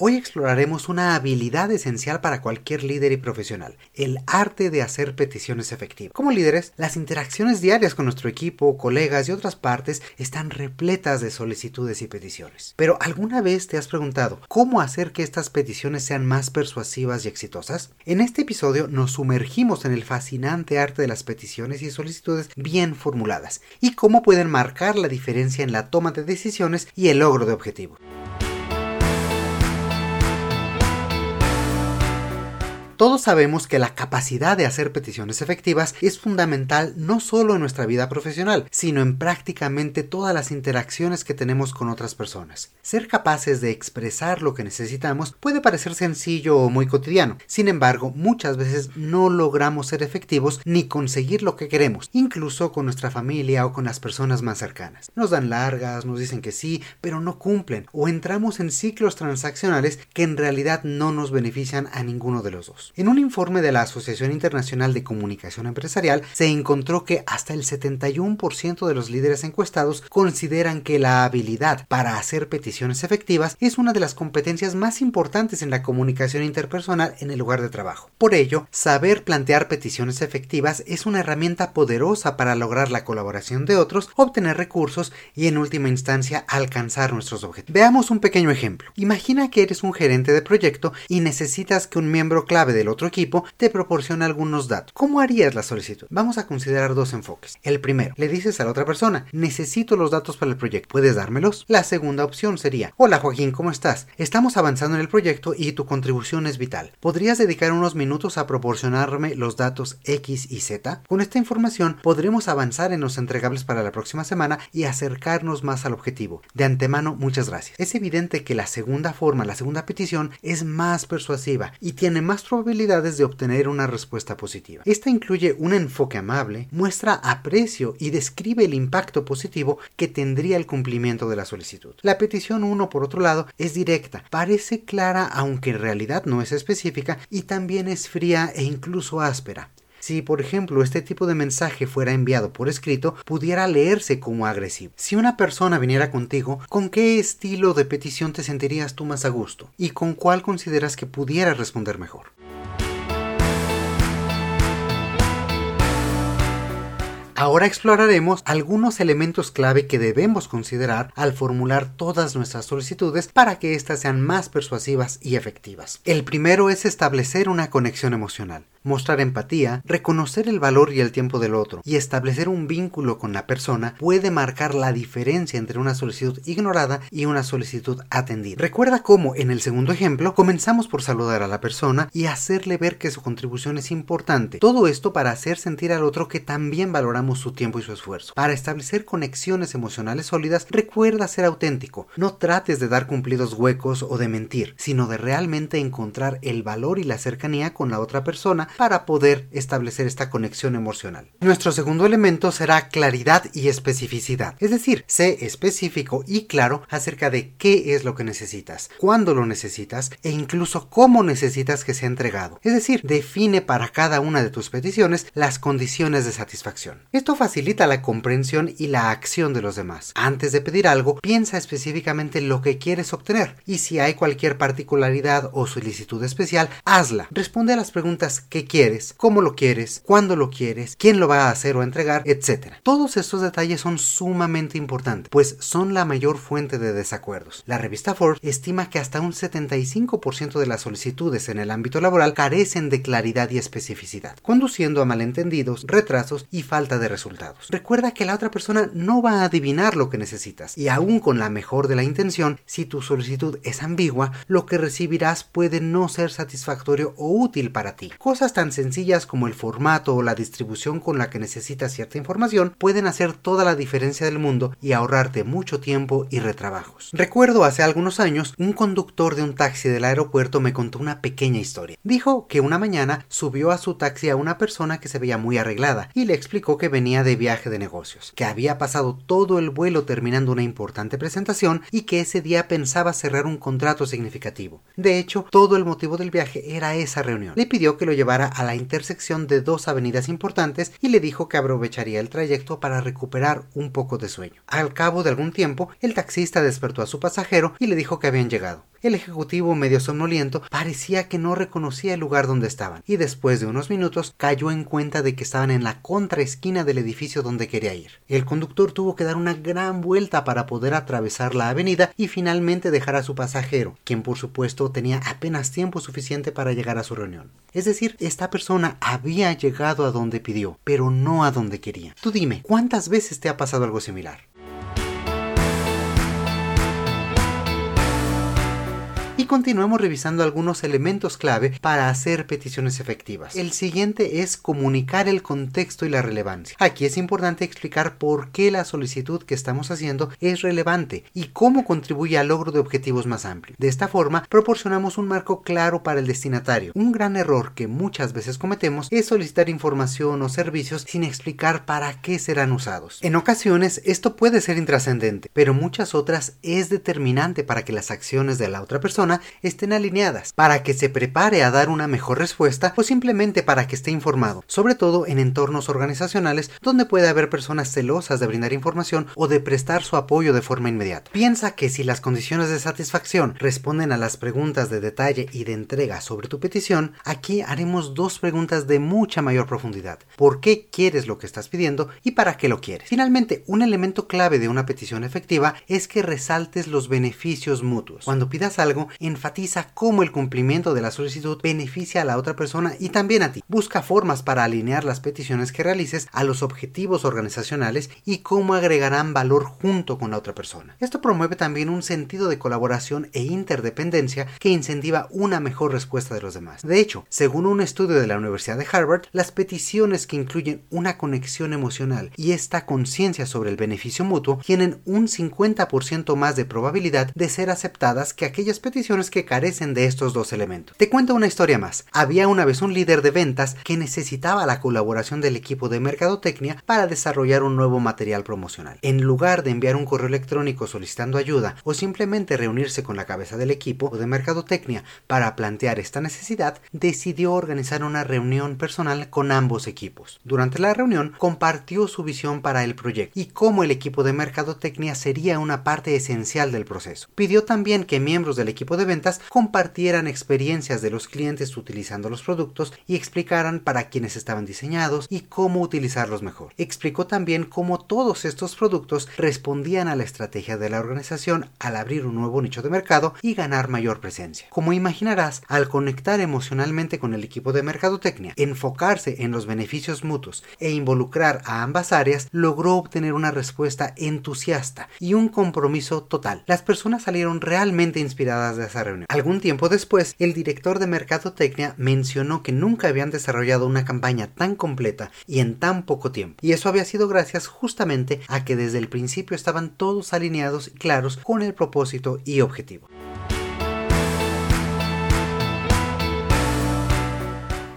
Hoy exploraremos una habilidad esencial para cualquier líder y profesional, el arte de hacer peticiones efectivas. Como líderes, las interacciones diarias con nuestro equipo, colegas y otras partes están repletas de solicitudes y peticiones. Pero ¿alguna vez te has preguntado cómo hacer que estas peticiones sean más persuasivas y exitosas? En este episodio nos sumergimos en el fascinante arte de las peticiones y solicitudes bien formuladas y cómo pueden marcar la diferencia en la toma de decisiones y el logro de objetivos. Todos sabemos que la capacidad de hacer peticiones efectivas es fundamental no solo en nuestra vida profesional, sino en prácticamente todas las interacciones que tenemos con otras personas. Ser capaces de expresar lo que necesitamos puede parecer sencillo o muy cotidiano, sin embargo, muchas veces no logramos ser efectivos ni conseguir lo que queremos, incluso con nuestra familia o con las personas más cercanas. Nos dan largas, nos dicen que sí, pero no cumplen, o entramos en ciclos transaccionales que en realidad no nos benefician a ninguno de los dos. En un informe de la Asociación Internacional de Comunicación Empresarial se encontró que hasta el 71% de los líderes encuestados consideran que la habilidad para hacer peticiones efectivas es una de las competencias más importantes en la comunicación interpersonal en el lugar de trabajo. Por ello, saber plantear peticiones efectivas es una herramienta poderosa para lograr la colaboración de otros, obtener recursos y en última instancia alcanzar nuestros objetivos. Veamos un pequeño ejemplo. Imagina que eres un gerente de proyecto y necesitas que un miembro clave del otro equipo te proporciona algunos datos. ¿Cómo harías la solicitud? Vamos a considerar dos enfoques. El primero, le dices a la otra persona, necesito los datos para el proyecto, ¿puedes dármelos? La segunda opción sería, hola Joaquín, ¿cómo estás? Estamos avanzando en el proyecto y tu contribución es vital. ¿Podrías dedicar unos minutos a proporcionarme los datos X y Z? Con esta información podremos avanzar en los entregables para la próxima semana y acercarnos más al objetivo. De antemano, muchas gracias. Es evidente que la segunda forma, la segunda petición, es más persuasiva y tiene más probabilidad de obtener una respuesta positiva. Esta incluye un enfoque amable, muestra aprecio y describe el impacto positivo que tendría el cumplimiento de la solicitud. La petición 1, por otro lado, es directa, parece clara aunque en realidad no es específica y también es fría e incluso áspera. Si, por ejemplo, este tipo de mensaje fuera enviado por escrito, pudiera leerse como agresivo. Si una persona viniera contigo, ¿con qué estilo de petición te sentirías tú más a gusto? ¿Y con cuál consideras que pudiera responder mejor? Ahora exploraremos algunos elementos clave que debemos considerar al formular todas nuestras solicitudes para que éstas sean más persuasivas y efectivas. El primero es establecer una conexión emocional mostrar empatía, reconocer el valor y el tiempo del otro y establecer un vínculo con la persona puede marcar la diferencia entre una solicitud ignorada y una solicitud atendida. Recuerda cómo en el segundo ejemplo comenzamos por saludar a la persona y hacerle ver que su contribución es importante. Todo esto para hacer sentir al otro que también valoramos su tiempo y su esfuerzo. Para establecer conexiones emocionales sólidas, recuerda ser auténtico. No trates de dar cumplidos huecos o de mentir, sino de realmente encontrar el valor y la cercanía con la otra persona para poder establecer esta conexión emocional. Nuestro segundo elemento será claridad y especificidad, es decir, sé específico y claro acerca de qué es lo que necesitas, cuándo lo necesitas e incluso cómo necesitas que sea entregado. Es decir, define para cada una de tus peticiones las condiciones de satisfacción. Esto facilita la comprensión y la acción de los demás. Antes de pedir algo, piensa específicamente lo que quieres obtener y si hay cualquier particularidad o solicitud especial, hazla. Responde a las preguntas que quieres, cómo lo quieres, cuándo lo quieres, quién lo va a hacer o entregar, etc. Todos estos detalles son sumamente importantes, pues son la mayor fuente de desacuerdos. La revista Forbes estima que hasta un 75% de las solicitudes en el ámbito laboral carecen de claridad y especificidad, conduciendo a malentendidos, retrasos y falta de resultados. Recuerda que la otra persona no va a adivinar lo que necesitas, y aún con la mejor de la intención, si tu solicitud es ambigua, lo que recibirás puede no ser satisfactorio o útil para ti. Cosas tan sencillas como el formato o la distribución con la que necesitas cierta información pueden hacer toda la diferencia del mundo y ahorrarte mucho tiempo y retrabajos. Recuerdo hace algunos años un conductor de un taxi del aeropuerto me contó una pequeña historia. Dijo que una mañana subió a su taxi a una persona que se veía muy arreglada y le explicó que venía de viaje de negocios, que había pasado todo el vuelo terminando una importante presentación y que ese día pensaba cerrar un contrato significativo. De hecho, todo el motivo del viaje era esa reunión. Le pidió que lo llevara a la intersección de dos avenidas importantes y le dijo que aprovecharía el trayecto para recuperar un poco de sueño. Al cabo de algún tiempo, el taxista despertó a su pasajero y le dijo que habían llegado. El ejecutivo, medio somnoliento, parecía que no reconocía el lugar donde estaban, y después de unos minutos cayó en cuenta de que estaban en la contraesquina del edificio donde quería ir. El conductor tuvo que dar una gran vuelta para poder atravesar la avenida y finalmente dejar a su pasajero, quien por supuesto tenía apenas tiempo suficiente para llegar a su reunión. Es decir, esta persona había llegado a donde pidió, pero no a donde quería. Tú dime, ¿cuántas veces te ha pasado algo similar? Y continuemos revisando algunos elementos clave para hacer peticiones efectivas. El siguiente es comunicar el contexto y la relevancia. Aquí es importante explicar por qué la solicitud que estamos haciendo es relevante y cómo contribuye al logro de objetivos más amplios. De esta forma, proporcionamos un marco claro para el destinatario. Un gran error que muchas veces cometemos es solicitar información o servicios sin explicar para qué serán usados. En ocasiones esto puede ser intrascendente, pero muchas otras es determinante para que las acciones de la otra persona estén alineadas, para que se prepare a dar una mejor respuesta o simplemente para que esté informado, sobre todo en entornos organizacionales donde puede haber personas celosas de brindar información o de prestar su apoyo de forma inmediata. Piensa que si las condiciones de satisfacción responden a las preguntas de detalle y de entrega sobre tu petición, aquí haremos dos preguntas de mucha mayor profundidad. ¿Por qué quieres lo que estás pidiendo y para qué lo quieres? Finalmente, un elemento clave de una petición efectiva es que resaltes los beneficios mutuos. Cuando pidas algo, enfatiza cómo el cumplimiento de la solicitud beneficia a la otra persona y también a ti. Busca formas para alinear las peticiones que realices a los objetivos organizacionales y cómo agregarán valor junto con la otra persona. Esto promueve también un sentido de colaboración e interdependencia que incentiva una mejor respuesta de los demás. De hecho, según un estudio de la Universidad de Harvard, las peticiones que incluyen una conexión emocional y esta conciencia sobre el beneficio mutuo tienen un 50% más de probabilidad de ser aceptadas que aquellas peticiones que carecen de estos dos elementos. Te cuento una historia más. Había una vez un líder de ventas que necesitaba la colaboración del equipo de mercadotecnia para desarrollar un nuevo material promocional. En lugar de enviar un correo electrónico solicitando ayuda o simplemente reunirse con la cabeza del equipo de mercadotecnia para plantear esta necesidad, decidió organizar una reunión personal con ambos equipos. Durante la reunión compartió su visión para el proyecto y cómo el equipo de mercadotecnia sería una parte esencial del proceso. Pidió también que miembros del equipo de ventas compartieran experiencias de los clientes utilizando los productos y explicaran para quienes estaban diseñados y cómo utilizarlos mejor. Explicó también cómo todos estos productos respondían a la estrategia de la organización al abrir un nuevo nicho de mercado y ganar mayor presencia. Como imaginarás, al conectar emocionalmente con el equipo de mercadotecnia, enfocarse en los beneficios mutuos e involucrar a ambas áreas, logró obtener una respuesta entusiasta y un compromiso total. Las personas salieron realmente inspiradas de reunión. Algún tiempo después, el director de Mercadotecnia mencionó que nunca habían desarrollado una campaña tan completa y en tan poco tiempo. Y eso había sido gracias justamente a que desde el principio estaban todos alineados y claros con el propósito y objetivo.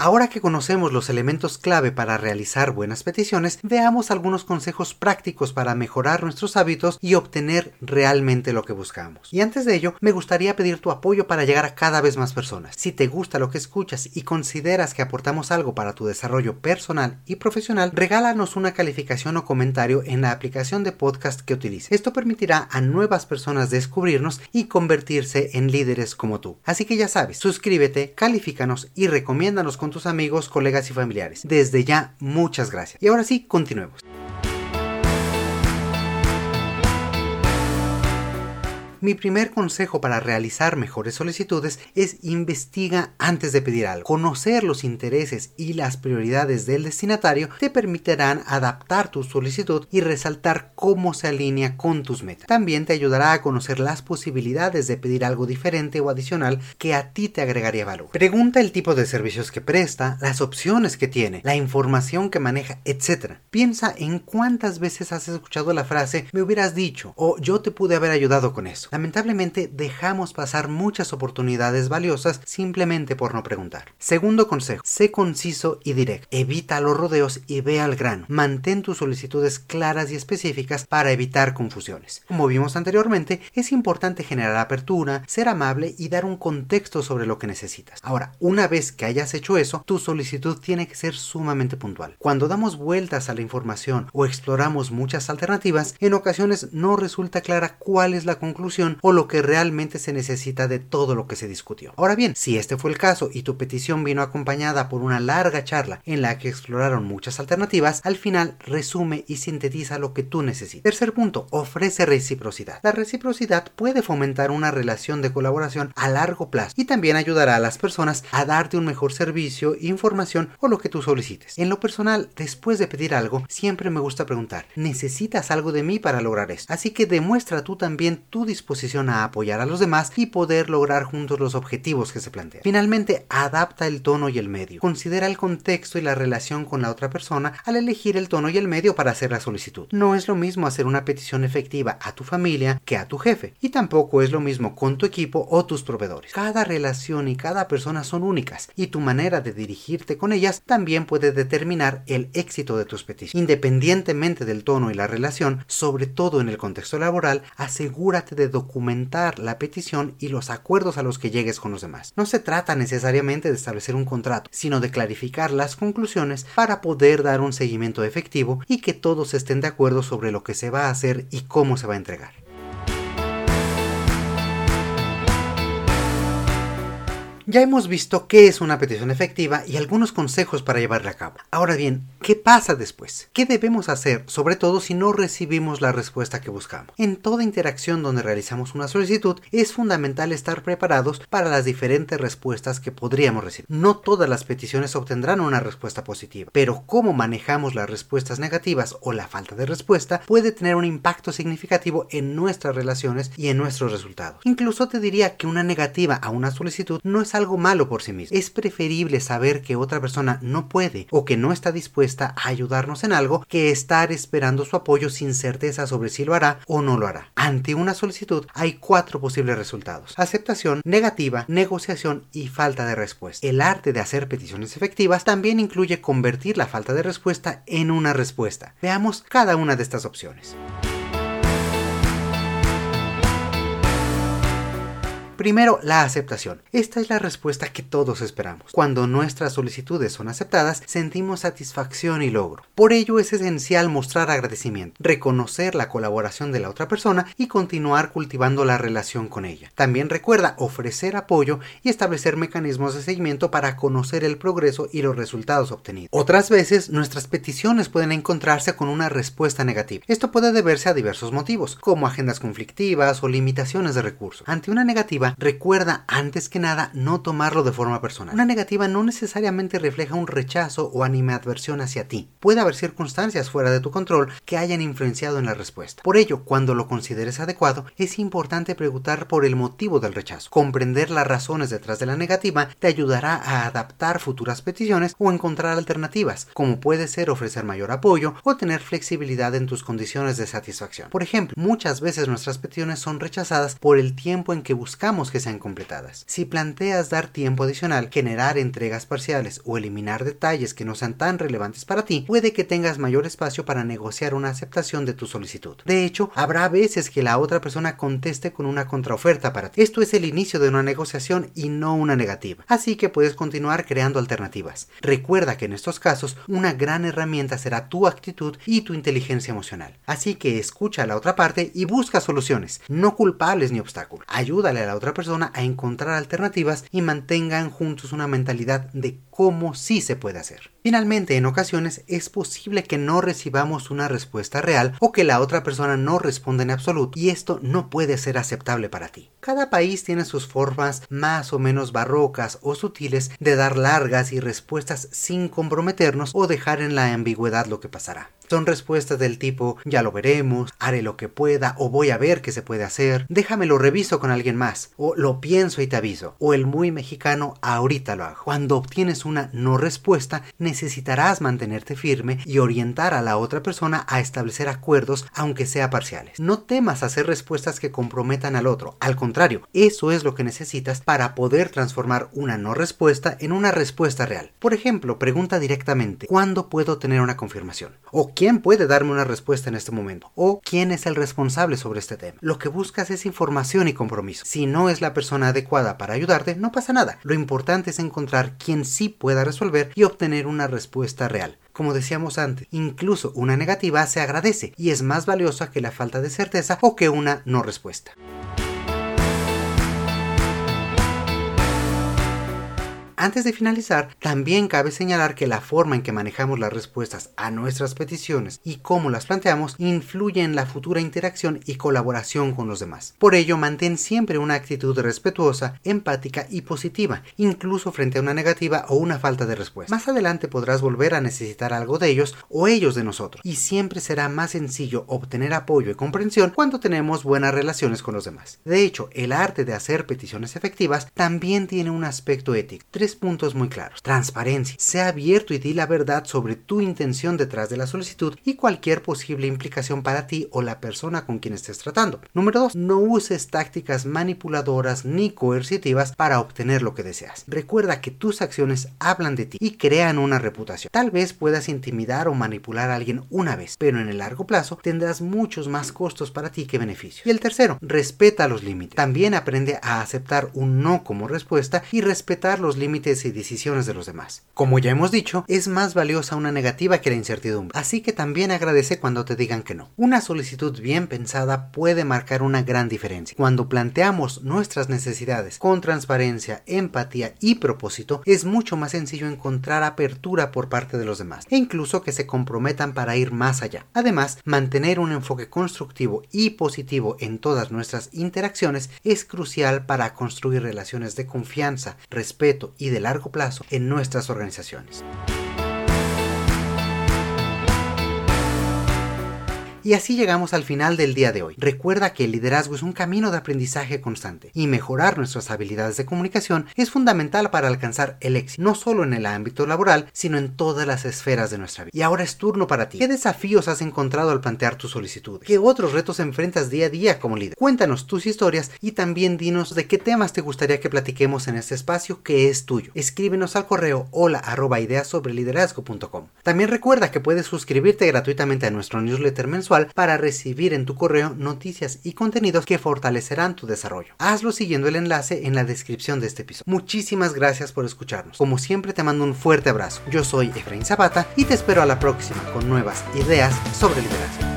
Ahora que conocemos los elementos clave para realizar buenas peticiones, veamos algunos consejos prácticos para mejorar nuestros hábitos y obtener realmente lo que buscamos. Y antes de ello, me gustaría pedir tu apoyo para llegar a cada vez más personas. Si te gusta lo que escuchas y consideras que aportamos algo para tu desarrollo personal y profesional, regálanos una calificación o comentario en la aplicación de podcast que utilices. Esto permitirá a nuevas personas descubrirnos y convertirse en líderes como tú. Así que ya sabes, suscríbete, califícanos y recomiéndanos con amigos, colegas y familiares. Desde ya, muchas gracias. Y ahora sí, continuemos. Mi primer consejo para realizar mejores solicitudes es investiga antes de pedir algo. Conocer los intereses y las prioridades del destinatario te permitirán adaptar tu solicitud y resaltar cómo se alinea con tus metas. También te ayudará a conocer las posibilidades de pedir algo diferente o adicional que a ti te agregaría valor. Pregunta el tipo de servicios que presta, las opciones que tiene, la información que maneja, etc. Piensa en cuántas veces has escuchado la frase me hubieras dicho o yo te pude haber ayudado con eso. Lamentablemente dejamos pasar muchas oportunidades valiosas simplemente por no preguntar. Segundo consejo, sé conciso y directo. Evita los rodeos y ve al grano. Mantén tus solicitudes claras y específicas para evitar confusiones. Como vimos anteriormente, es importante generar apertura, ser amable y dar un contexto sobre lo que necesitas. Ahora, una vez que hayas hecho eso, tu solicitud tiene que ser sumamente puntual. Cuando damos vueltas a la información o exploramos muchas alternativas, en ocasiones no resulta clara cuál es la conclusión o lo que realmente se necesita de todo lo que se discutió. Ahora bien, si este fue el caso y tu petición vino acompañada por una larga charla en la que exploraron muchas alternativas, al final resume y sintetiza lo que tú necesitas. Tercer punto, ofrece reciprocidad. La reciprocidad puede fomentar una relación de colaboración a largo plazo y también ayudará a las personas a darte un mejor servicio, información o lo que tú solicites. En lo personal, después de pedir algo, siempre me gusta preguntar, ¿necesitas algo de mí para lograr esto? Así que demuestra tú también tu disposición a apoyar a los demás y poder lograr juntos los objetivos que se plantean. Finalmente, adapta el tono y el medio. Considera el contexto y la relación con la otra persona al elegir el tono y el medio para hacer la solicitud. No es lo mismo hacer una petición efectiva a tu familia que a tu jefe, y tampoco es lo mismo con tu equipo o tus proveedores. Cada relación y cada persona son únicas, y tu manera de dirigirte con ellas también puede determinar el éxito de tus peticiones. Independientemente del tono y la relación, sobre todo en el contexto laboral, asegúrate de documentar la petición y los acuerdos a los que llegues con los demás. No se trata necesariamente de establecer un contrato, sino de clarificar las conclusiones para poder dar un seguimiento efectivo y que todos estén de acuerdo sobre lo que se va a hacer y cómo se va a entregar. Ya hemos visto qué es una petición efectiva y algunos consejos para llevarla a cabo. Ahora bien, ¿qué pasa después? ¿Qué debemos hacer, sobre todo si no recibimos la respuesta que buscamos? En toda interacción donde realizamos una solicitud, es fundamental estar preparados para las diferentes respuestas que podríamos recibir. No todas las peticiones obtendrán una respuesta positiva, pero cómo manejamos las respuestas negativas o la falta de respuesta puede tener un impacto significativo en nuestras relaciones y en nuestros resultados. Incluso te diría que una negativa a una solicitud no es algo malo por sí mismo. Es preferible saber que otra persona no puede o que no está dispuesta a ayudarnos en algo que estar esperando su apoyo sin certeza sobre si lo hará o no lo hará. Ante una solicitud hay cuatro posibles resultados. Aceptación, negativa, negociación y falta de respuesta. El arte de hacer peticiones efectivas también incluye convertir la falta de respuesta en una respuesta. Veamos cada una de estas opciones. Primero, la aceptación. Esta es la respuesta que todos esperamos. Cuando nuestras solicitudes son aceptadas, sentimos satisfacción y logro. Por ello es esencial mostrar agradecimiento, reconocer la colaboración de la otra persona y continuar cultivando la relación con ella. También recuerda ofrecer apoyo y establecer mecanismos de seguimiento para conocer el progreso y los resultados obtenidos. Otras veces, nuestras peticiones pueden encontrarse con una respuesta negativa. Esto puede deberse a diversos motivos, como agendas conflictivas o limitaciones de recursos. Ante una negativa, recuerda antes que nada no tomarlo de forma personal. Una negativa no necesariamente refleja un rechazo o animadversión hacia ti. Puede haber circunstancias fuera de tu control que hayan influenciado en la respuesta. Por ello, cuando lo consideres adecuado, es importante preguntar por el motivo del rechazo. Comprender las razones detrás de la negativa te ayudará a adaptar futuras peticiones o encontrar alternativas, como puede ser ofrecer mayor apoyo o tener flexibilidad en tus condiciones de satisfacción. Por ejemplo, muchas veces nuestras peticiones son rechazadas por el tiempo en que buscamos que sean completadas. Si planteas dar tiempo adicional, generar entregas parciales o eliminar detalles que no sean tan relevantes para ti, puede que tengas mayor espacio para negociar una aceptación de tu solicitud. De hecho, habrá veces que la otra persona conteste con una contraoferta para ti. Esto es el inicio de una negociación y no una negativa. Así que puedes continuar creando alternativas. Recuerda que en estos casos una gran herramienta será tu actitud y tu inteligencia emocional. Así que escucha a la otra parte y busca soluciones, no culpables ni obstáculos. Ayúdale a la otra persona a encontrar alternativas y mantengan juntos una mentalidad de cómo sí se puede hacer. Finalmente, en ocasiones es posible que no recibamos una respuesta real o que la otra persona no responda en absoluto y esto no puede ser aceptable para ti. Cada país tiene sus formas más o menos barrocas o sutiles de dar largas y respuestas sin comprometernos o dejar en la ambigüedad lo que pasará. Son respuestas del tipo ya lo veremos, haré lo que pueda o voy a ver qué se puede hacer, déjame lo reviso con alguien más o lo pienso y te aviso o el muy mexicano ahorita lo hago. Cuando obtienes una no respuesta necesitarás mantenerte firme y orientar a la otra persona a establecer acuerdos aunque sea parciales. No temas hacer respuestas que comprometan al otro, al contrario, eso es lo que necesitas para poder transformar una no respuesta en una respuesta real. Por ejemplo, pregunta directamente ¿cuándo puedo tener una confirmación? o ¿Quién puede darme una respuesta en este momento? ¿O quién es el responsable sobre este tema? Lo que buscas es información y compromiso. Si no es la persona adecuada para ayudarte, no pasa nada. Lo importante es encontrar quien sí pueda resolver y obtener una respuesta real. Como decíamos antes, incluso una negativa se agradece y es más valiosa que la falta de certeza o que una no respuesta. Antes de finalizar, también cabe señalar que la forma en que manejamos las respuestas a nuestras peticiones y cómo las planteamos influye en la futura interacción y colaboración con los demás. Por ello, mantén siempre una actitud respetuosa, empática y positiva, incluso frente a una negativa o una falta de respuesta. Más adelante podrás volver a necesitar algo de ellos o ellos de nosotros, y siempre será más sencillo obtener apoyo y comprensión cuando tenemos buenas relaciones con los demás. De hecho, el arte de hacer peticiones efectivas también tiene un aspecto ético puntos muy claros. Transparencia. Sea abierto y di la verdad sobre tu intención detrás de la solicitud y cualquier posible implicación para ti o la persona con quien estés tratando. Número 2. No uses tácticas manipuladoras ni coercitivas para obtener lo que deseas. Recuerda que tus acciones hablan de ti y crean una reputación. Tal vez puedas intimidar o manipular a alguien una vez, pero en el largo plazo tendrás muchos más costos para ti que beneficios. Y el tercero, respeta los límites. También aprende a aceptar un no como respuesta y respetar los límites y decisiones de los demás. Como ya hemos dicho, es más valiosa una negativa que la incertidumbre, así que también agradece cuando te digan que no. Una solicitud bien pensada puede marcar una gran diferencia. Cuando planteamos nuestras necesidades con transparencia, empatía y propósito, es mucho más sencillo encontrar apertura por parte de los demás e incluso que se comprometan para ir más allá. Además, mantener un enfoque constructivo y positivo en todas nuestras interacciones es crucial para construir relaciones de confianza, respeto y de largo plazo en nuestras organizaciones. Y así llegamos al final del día de hoy. Recuerda que el liderazgo es un camino de aprendizaje constante y mejorar nuestras habilidades de comunicación es fundamental para alcanzar el éxito, no solo en el ámbito laboral, sino en todas las esferas de nuestra vida. Y ahora es turno para ti. ¿Qué desafíos has encontrado al plantear tu solicitud? ¿Qué otros retos enfrentas día a día como líder? Cuéntanos tus historias y también dinos de qué temas te gustaría que platiquemos en este espacio que es tuyo. Escríbenos al correo hola arroba sobre liderazgo.com. También recuerda que puedes suscribirte gratuitamente a nuestro newsletter para recibir en tu correo noticias y contenidos que fortalecerán tu desarrollo. Hazlo siguiendo el enlace en la descripción de este episodio. Muchísimas gracias por escucharnos. Como siempre te mando un fuerte abrazo. Yo soy Efraín Zapata y te espero a la próxima con nuevas ideas sobre liderazgo.